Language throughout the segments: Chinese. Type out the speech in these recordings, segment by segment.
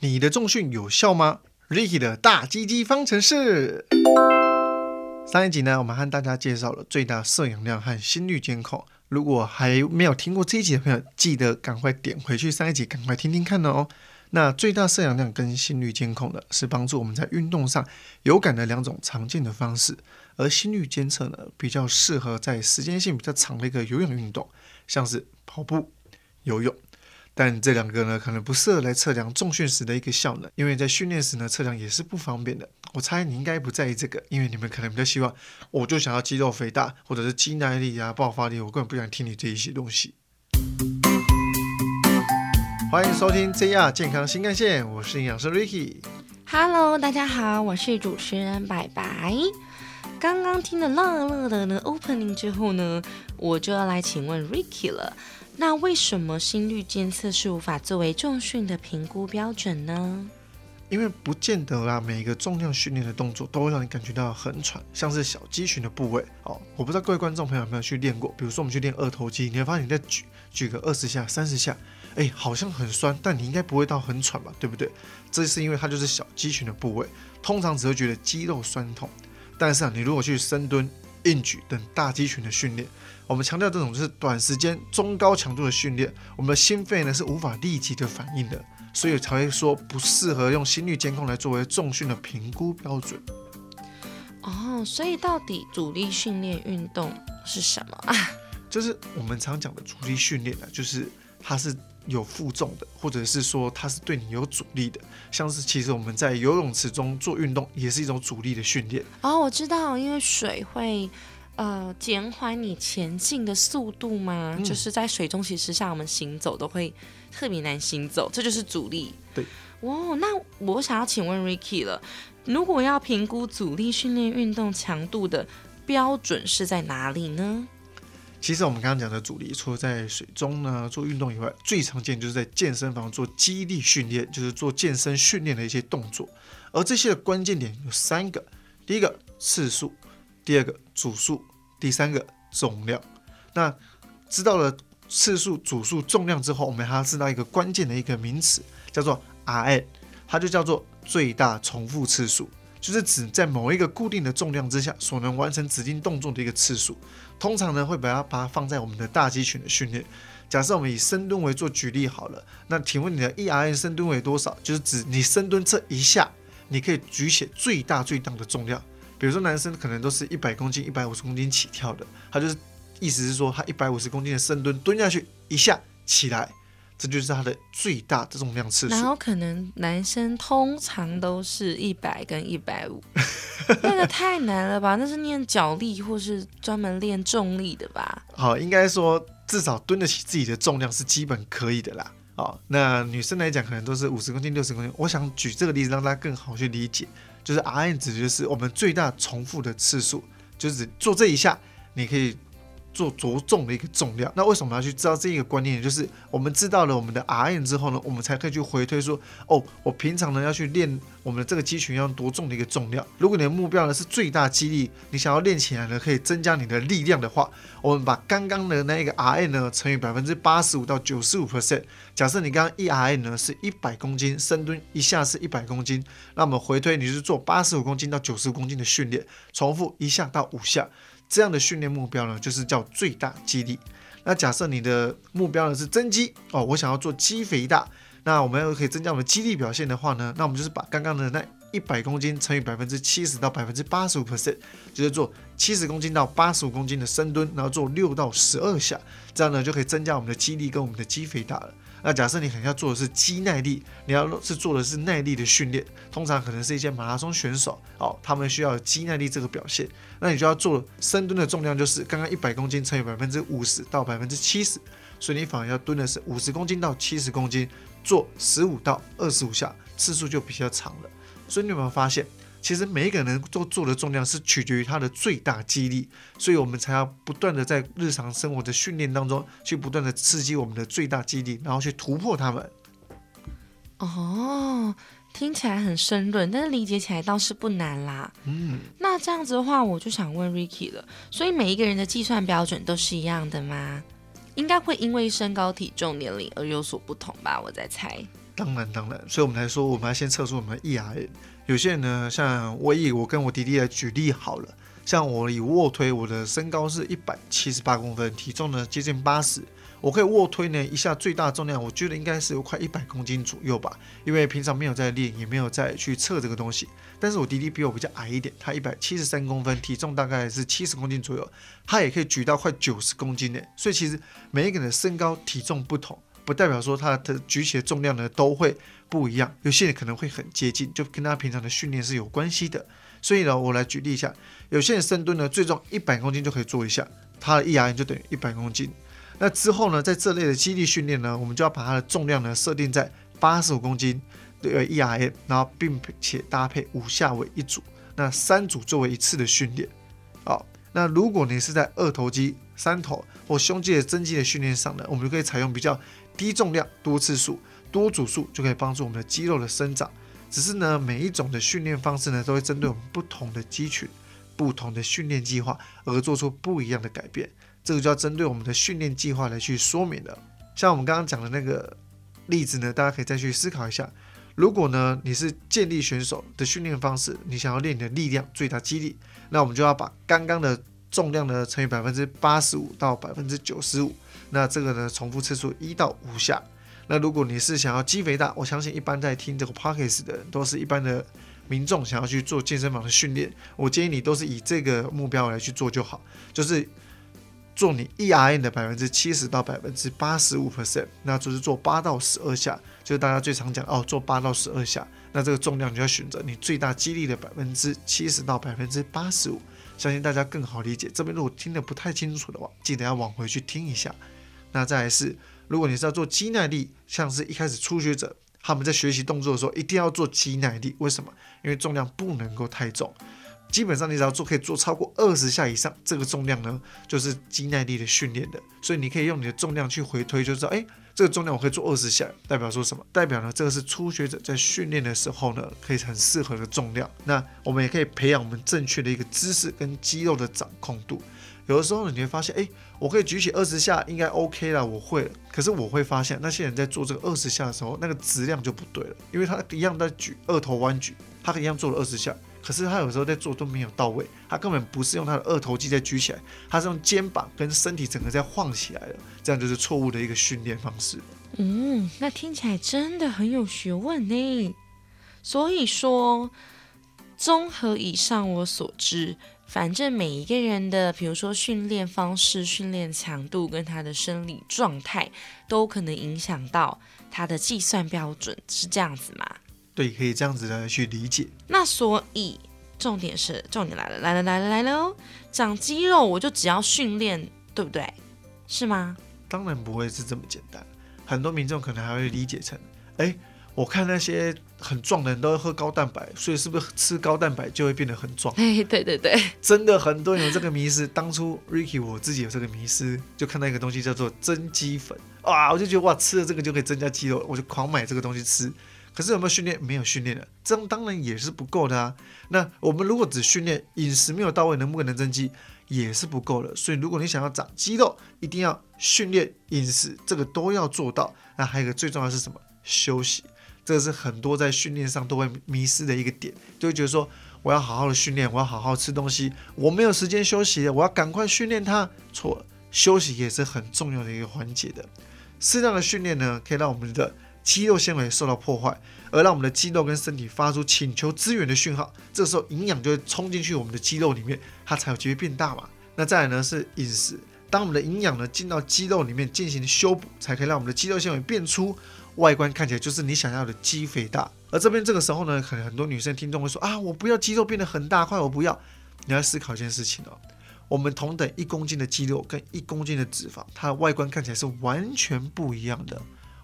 你的重训有效吗？Ricky 的大鸡鸡方程式。上一集呢，我们和大家介绍了最大摄氧量和心率监控。如果还没有听过这一集的朋友，记得赶快点回去上一集，赶快听听看哦。那最大摄氧量跟心率监控呢，是帮助我们在运动上有感的两种常见的方式。而心率监测呢，比较适合在时间性比较长的一个有氧运动，像是跑步、游泳。但这两个呢，可能不适合来测量重训时的一个效能，因为在训练时呢，测量也是不方便的。我猜你应该不在意这个，因为你们可能比较希望，我就想要肌肉肥大，或者是肌耐力啊、爆发力，我根本不想听你这一些东西。欢迎收听 JR 健康新干线，我是营养师 Ricky。Hello，大家好，我是主持人白白。刚刚听了乐乐的呢 opening 之后呢，我就要来请问 Ricky 了。那为什么心率监测是无法作为重训的评估标准呢？因为不见得啦，每一个重量训练的动作都会让你感觉到很喘，像是小肌群的部位哦。我不知道各位观众朋友有没有去练过，比如说我们去练二头肌，你会发现你在举举个二十下、三十下，哎，好像很酸，但你应该不会到很喘吧，对不对？这是因为它就是小肌群的部位，通常只会觉得肌肉酸痛。但是啊，你如果去深蹲、硬举等大肌群的训练，我们强调这种就是短时间中高强度的训练，我们的心肺呢是无法立即的反应的，所以才会说不适合用心率监控来作为重训的评估标准。哦，所以到底阻力训练运动是什么啊？就是我们常讲的阻力训练呢，就是它是有负重的，或者是说它是对你有阻力的，像是其实我们在游泳池中做运动也是一种阻力的训练。哦，我知道，因为水会。呃，减缓你前进的速度吗？就是在水中，其实像我们行走都会特别难行走，这就是阻力。对，哦，那我想要请问 Ricky 了，如果要评估阻力训练运动强度的标准是在哪里呢？其实我们刚刚讲的阻力，除了在水中呢做运动以外，最常见就是在健身房做肌力训练，就是做健身训练的一些动作。而这些的关键点有三个，第一个次数。第二个组数，第三个重量。那知道了次数、组数、重量之后，我们还要知道一个关键的一个名词，叫做 Rn，它就叫做最大重复次数，就是指在某一个固定的重量之下所能完成指定动作的一个次数。通常呢，会把它把它放在我们的大肌群的训练。假设我们以深蹲为做举例好了，那请问你的 ERN 深蹲为多少？就是指你深蹲这一下，你可以举起最大最大的重量。比如说男生可能都是一百公斤、一百五十公斤起跳的，他就是意思是说他一百五十公斤的深蹲蹲下去一下起来，这就是它的最大的重量次数。然后可能男生通常都是一百跟一百五，那个太难了吧？那是练脚力或是专门练重力的吧？好，应该说至少蹲得起自己的重量是基本可以的啦。好，那女生来讲可能都是五十公斤、六十公斤。我想举这个例子让大家更好去理解。就是 R N 指就是我们最大重复的次数，就是做这一下，你可以。做着重的一个重量，那为什么要去知道这一个观念？就是我们知道了我们的 R N 之后呢，我们才可以去回推说，哦，我平常呢要去练我们的这个肌群要多重的一个重量。如果你的目标呢是最大肌力，你想要练起来呢可以增加你的力量的话，我们把刚刚的那一个 R N 呢乘以百分之八十五到九十五 percent。假设你刚刚一 R N 呢是一百公斤，深蹲一下是一百公斤，那我们回推你是做八十五公斤到九十五公斤的训练，重复一下到五下。这样的训练目标呢，就是叫最大肌力。那假设你的目标呢是增肌哦，我想要做肌肥大，那我们要可以增加我们的肌力表现的话呢，那我们就是把刚刚的那一百公斤乘以百分之七十到百分之八十五 percent，就是做七十公斤到八十五公斤的深蹲，然后做六到十二下，这样呢就可以增加我们的肌力跟我们的肌肥大了。那假设你可能要做的是肌耐力，你要是做的是耐力的训练，通常可能是一些马拉松选手哦，他们需要肌耐力这个表现，那你就要做深蹲的重量就是刚刚一百公斤乘以百分之五十到百分之七十，所以你反而要蹲的是五十公斤到七十公斤，做十五到二十五下，次数就比较长了。所以你有没有发现？其实每一个人都做的重量是取决于他的最大肌力，所以我们才要不断的在日常生活的训练当中去不断的刺激我们的最大肌力，然后去突破他们。哦，听起来很深论，但是理解起来倒是不难啦。嗯，那这样子的话，我就想问 Ricky 了，所以每一个人的计算标准都是一样的吗？应该会因为身高、体重、年龄而有所不同吧？我在猜。当然当然，所以我们来说，我们要先测出我们的 E R N。有些人呢，像我以我跟我弟弟来举例好了，像我以卧推，我的身高是一百七十八公分，体重呢接近八十。我可以卧推呢，一下最大重量，我觉得应该是有快一百公斤左右吧，因为平常没有在练，也没有再去测这个东西。但是我弟弟比我比较矮一点，他一百七十三公分，体重大概是七十公斤左右，他也可以举到快九十公斤呢。所以其实每一个人的身高体重不同，不代表说他的举起的重量呢都会不一样，有些人可能会很接近，就跟他平常的训练是有关系的。所以呢，我来举例一下，有些人深蹲呢最重一百公斤就可以做一下，他的 E R N 就等于一百公斤。那之后呢，在这类的肌力训练呢，我们就要把它的重量呢设定在八十五公斤的 E R N，然后并且搭配五下为一组，那三组作为一次的训练。好，那如果你是在二头肌、三头或胸肌的增肌的训练上呢，我们就可以采用比较低重量、多次数、多组数，就可以帮助我们的肌肉的生长。只是呢，每一种的训练方式呢，都会针对我们不同的肌群、不同的训练计划而做出不一样的改变。这个就要针对我们的训练计划来去说明了。像我们刚刚讲的那个例子呢，大家可以再去思考一下。如果呢你是健力选手的训练方式，你想要练你的力量最大肌力，那我们就要把刚刚的重量呢乘以百分之八十五到百分之九十五，那这个呢重复次数一到五下。那如果你是想要肌肥大，我相信一般在听这个 p o c k e t 的人都是一般的民众想要去做健身房的训练，我建议你都是以这个目标来去做就好，就是。做你 E R N 的百分之七十到百分之八十五 percent，那就是做八到十二下，就是大家最常讲哦，做八到十二下。那这个重量你就要选择你最大肌力的百分之七十到百分之八十五，相信大家更好理解。这边如果听得不太清楚的话，记得要往回去听一下。那再来是，如果你是要做肌耐力，像是一开始初学者他们在学习动作的时候，一定要做肌耐力。为什么？因为重量不能够太重。基本上你只要做可以做超过二十下以上，这个重量呢就是肌耐力的训练的。所以你可以用你的重量去回推，就知道哎，这个重量我可以做二十下，代表说什么？代表呢这个是初学者在训练的时候呢可以很适合的重量。那我们也可以培养我们正确的一个姿势跟肌肉的掌控度。有的时候呢你会发现，哎，我可以举起二十下，应该 OK 了，我会了。可是我会发现那些人在做这个二十下的时候，那个质量就不对了，因为他一样在举二头弯举，他一样做了二十下。可是他有时候在做都没有到位，他根本不是用他的二头肌在举起来，他是用肩膀跟身体整个在晃起来的，这样就是错误的一个训练方式。嗯，那听起来真的很有学问呢。所以说，综合以上我所知，反正每一个人的，比如说训练方式、训练强度跟他的生理状态，都可能影响到他的计算标准，是这样子吗？对，可以这样子来去理解。那所以重点是，重点来了，来了，来了，来了哦！长肌肉，我就只要训练，对不对？是吗？当然不会是这么简单。很多民众可能还会理解成，哎，我看那些很壮的人都喝高蛋白，所以是不是吃高蛋白就会变得很壮？哎，对对对，真的很多人有这个迷思。当初 Ricky 我自己有这个迷思，就看到一个东西叫做增肌粉，哇，我就觉得哇，吃了这个就可以增加肌肉，我就狂买这个东西吃。可是有没有训练？没有训练的，这样当然也是不够的啊。那我们如果只训练饮食没有到位，能不能增肌也是不够的。所以如果你想要长肌肉，一定要训练、饮食，这个都要做到。那还有一个最重要是什么？休息，这个是很多在训练上都会迷失的一个点，就会觉得说我要好好的训练，我要好好吃东西，我没有时间休息，我要赶快训练它。错了，休息也是很重要的一个环节的。适当的训练呢，可以让我们的。肌肉纤维受到破坏，而让我们的肌肉跟身体发出请求支援的讯号，这时候营养就会冲进去我们的肌肉里面，它才有机会变大嘛。那再来呢是饮食，当我们的营养呢进到肌肉里面进行修补，才可以让我们的肌肉纤维变粗，外观看起来就是你想要的肌肥大。而这边这个时候呢，可能很多女生听众会说啊，我不要肌肉变得很大块，我不要。你要思考一件事情哦，我们同等一公斤的肌肉跟一公斤的脂肪，它的外观看起来是完全不一样的。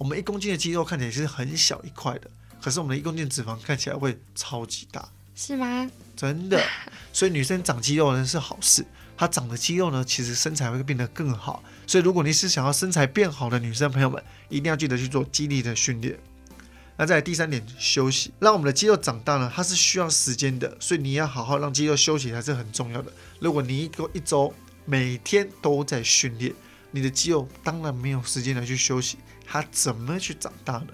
我们一公斤的肌肉看起来是很小一块的，可是我们的一公斤脂肪看起来会超级大，是吗？真的，所以女生长肌肉呢是好事，她长的肌肉呢，其实身材会变得更好。所以如果你是想要身材变好的女生朋友们，一定要记得去做肌力的训练。那在第三点，休息，让我们的肌肉长大呢，它是需要时间的，所以你要好好让肌肉休息才是很重要的。如果你一个一周每天都在训练，你的肌肉当然没有时间来去休息。它怎么去长大呢？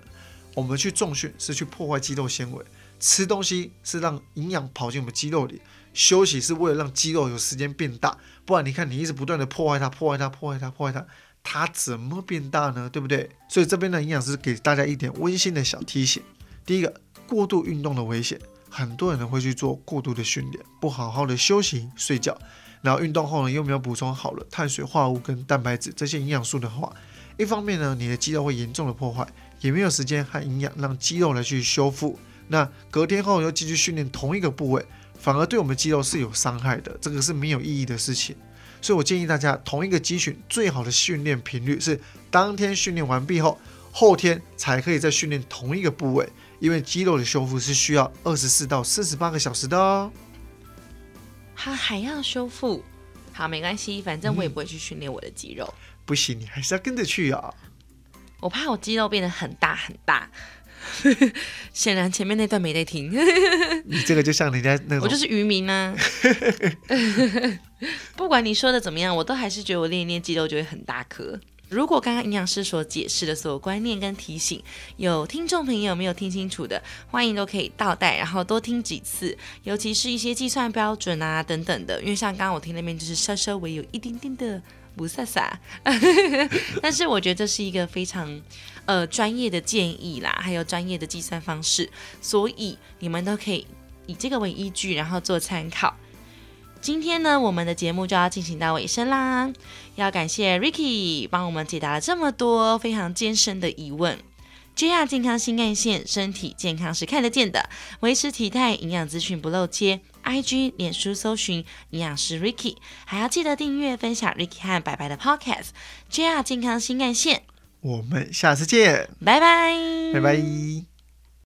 我们去重训是去破坏肌肉纤维，吃东西是让营养跑进我们肌肉里，休息是为了让肌肉有时间变大。不然你看，你一直不断的破坏它，破坏它，破坏它，破坏它，它怎么变大呢？对不对？所以这边的营养师给大家一点温馨的小提醒：第一个，过度运动的危险，很多人会去做过度的训练，不好好的休息睡觉，然后运动后呢又没有补充好了碳水化合物跟蛋白质这些营养素的话，一方面呢，你的肌肉会严重的破坏，也没有时间和营养让肌肉来去修复。那隔天后又继续训练同一个部位。反而对我们肌肉是有伤害的，这个是没有意义的事情。所以我建议大家，同一个肌群最好的训练频率是当天训练完毕后，后天才可以再训练同一个部位，因为肌肉的修复是需要二十四到四十八个小时的哦。它还要修复，好，没关系，反正我也不会去训练我的肌肉。不行，你还是要跟着去啊。我怕我肌肉变得很大很大。显然前面那段没在听，你这个就像人家那种，我就是渔民啊。不管你说的怎么样，我都还是觉得我练一练肌肉就会很大颗。如果刚刚营养师所解释的所有观念跟提醒，有听众朋友没有听清楚的，欢迎都可以倒带，然后多听几次，尤其是一些计算标准啊等等的，因为像刚刚我听那边就是稍稍微有一点点的。不飒飒，但是我觉得这是一个非常呃专业的建议啦，还有专业的计算方式，所以你们都可以以这个为依据，然后做参考。今天呢，我们的节目就要进行到尾声啦，要感谢 Ricky 帮我们解答了这么多非常艰深的疑问。JR 健康新干线，身体健康是看得见的，维持体态，营养资讯不漏接。IG、脸书搜寻营养师 Ricky，还要记得订阅、分享 Ricky 和白白的 Podcast。JR 健康新干线，我们下次见，拜拜，拜拜。